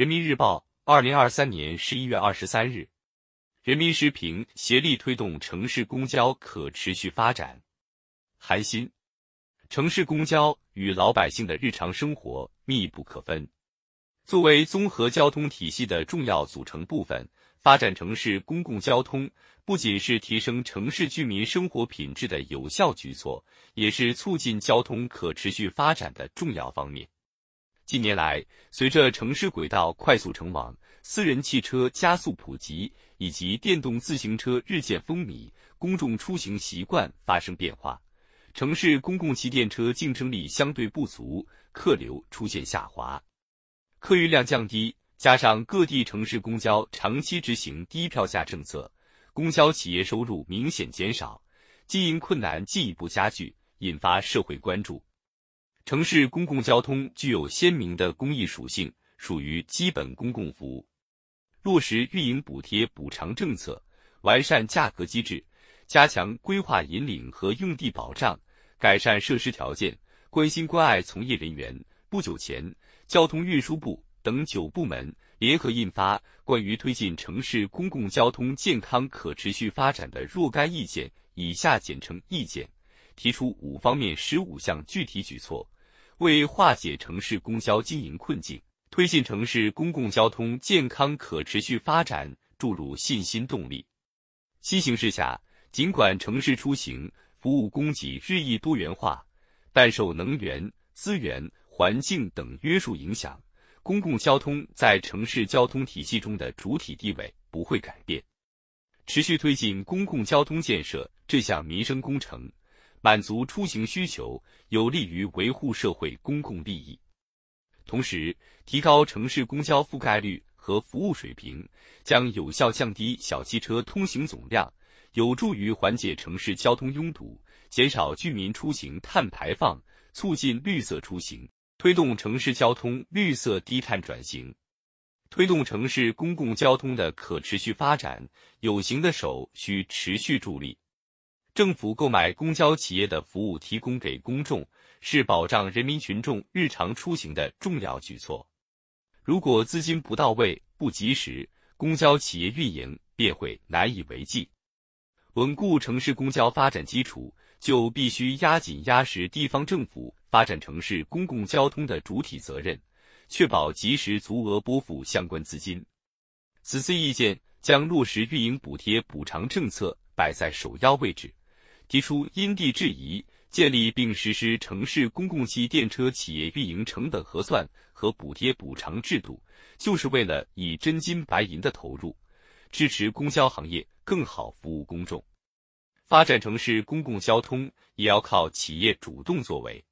人民日报，二零二三年十一月二十三日。人民时评：协力推动城市公交可持续发展。韩新，城市公交与老百姓的日常生活密不可分。作为综合交通体系的重要组成部分，发展城市公共交通不仅是提升城市居民生活品质的有效举措，也是促进交通可持续发展的重要方面。近年来，随着城市轨道快速成网、私人汽车加速普及以及电动自行车日渐风靡，公众出行习惯发生变化，城市公共骑电车竞争力相对不足，客流出现下滑，客运量降低，加上各地城市公交长期执行低票价政策，公交企业收入明显减少，经营困难进一步加剧，引发社会关注。城市公共交通具有鲜明的公益属性，属于基本公共服务。落实运营补贴补偿政策，完善价格机制，加强规划引领和用地保障，改善设施条件，关心关爱从业人员。不久前，交通运输部等九部门联合印发《关于推进城市公共交通健康可持续发展的若干意见》（以下简称意见），提出五方面十五项具体举措。为化解城市公交经营困境，推进城市公共交通健康可持续发展注入信心动力。新形势下，尽管城市出行服务供给日益多元化，但受能源、资源、环境等约束影响，公共交通在城市交通体系中的主体地位不会改变。持续推进公共交通建设这项民生工程。满足出行需求，有利于维护社会公共利益。同时，提高城市公交覆盖率和服务水平，将有效降低小汽车通行总量，有助于缓解城市交通拥堵，减少居民出行碳排放，促进绿色出行，推动城市交通绿色低碳转型。推动城市公共交通的可持续发展，有形的手需持续助力。政府购买公交企业的服务提供给公众，是保障人民群众日常出行的重要举措。如果资金不到位、不及时，公交企业运营便会难以为继。稳固城市公交发展基础，就必须压紧压实地方政府发展城市公共交通的主体责任，确保及时足额拨付相关资金。此次意见将落实运营补贴补偿政策摆在首要位置。提出因地制宜建立并实施城市公共汽电车企业运营成本核算和补贴补偿制度，就是为了以真金白银的投入，支持公交行业更好服务公众。发展城市公共交通也要靠企业主动作为，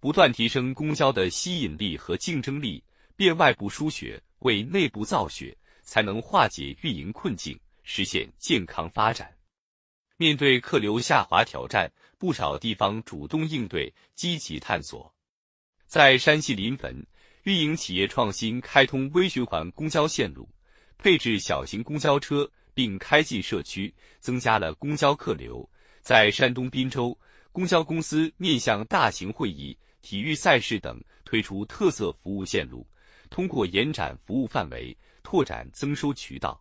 不断提升公交的吸引力和竞争力，变外部输血为内部造血，才能化解运营困境，实现健康发展。面对客流下滑挑战，不少地方主动应对，积极探索。在山西临汾，运营企业创新开通微循环公交线路，配置小型公交车，并开进社区，增加了公交客流。在山东滨州，公交公司面向大型会议、体育赛事等推出特色服务线路，通过延展服务范围，拓展增收渠道。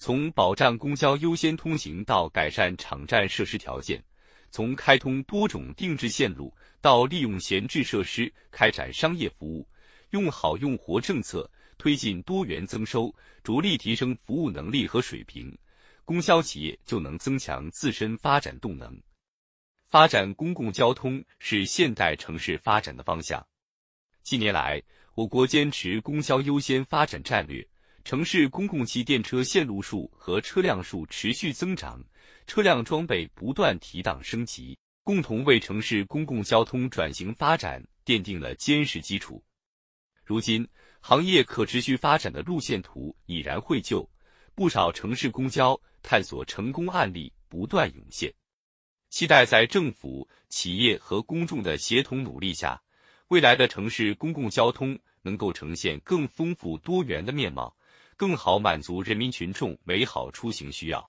从保障公交优先通行到改善场站设施条件，从开通多种定制线路到利用闲置设施开展商业服务，用好用活政策推进多元增收，着力提升服务能力和水平，公交企业就能增强自身发展动能。发展公共交通是现代城市发展的方向。近年来，我国坚持公交优先发展战略。城市公共汽电车线路数和车辆数持续增长，车辆装备不断提档升级，共同为城市公共交通转型发展奠定了坚实基础。如今，行业可持续发展的路线图已然绘就，不少城市公交探索成功案例不断涌现。期待在政府、企业和公众的协同努力下，未来的城市公共交通能够呈现更丰富多元的面貌。更好满足人民群众美好出行需要。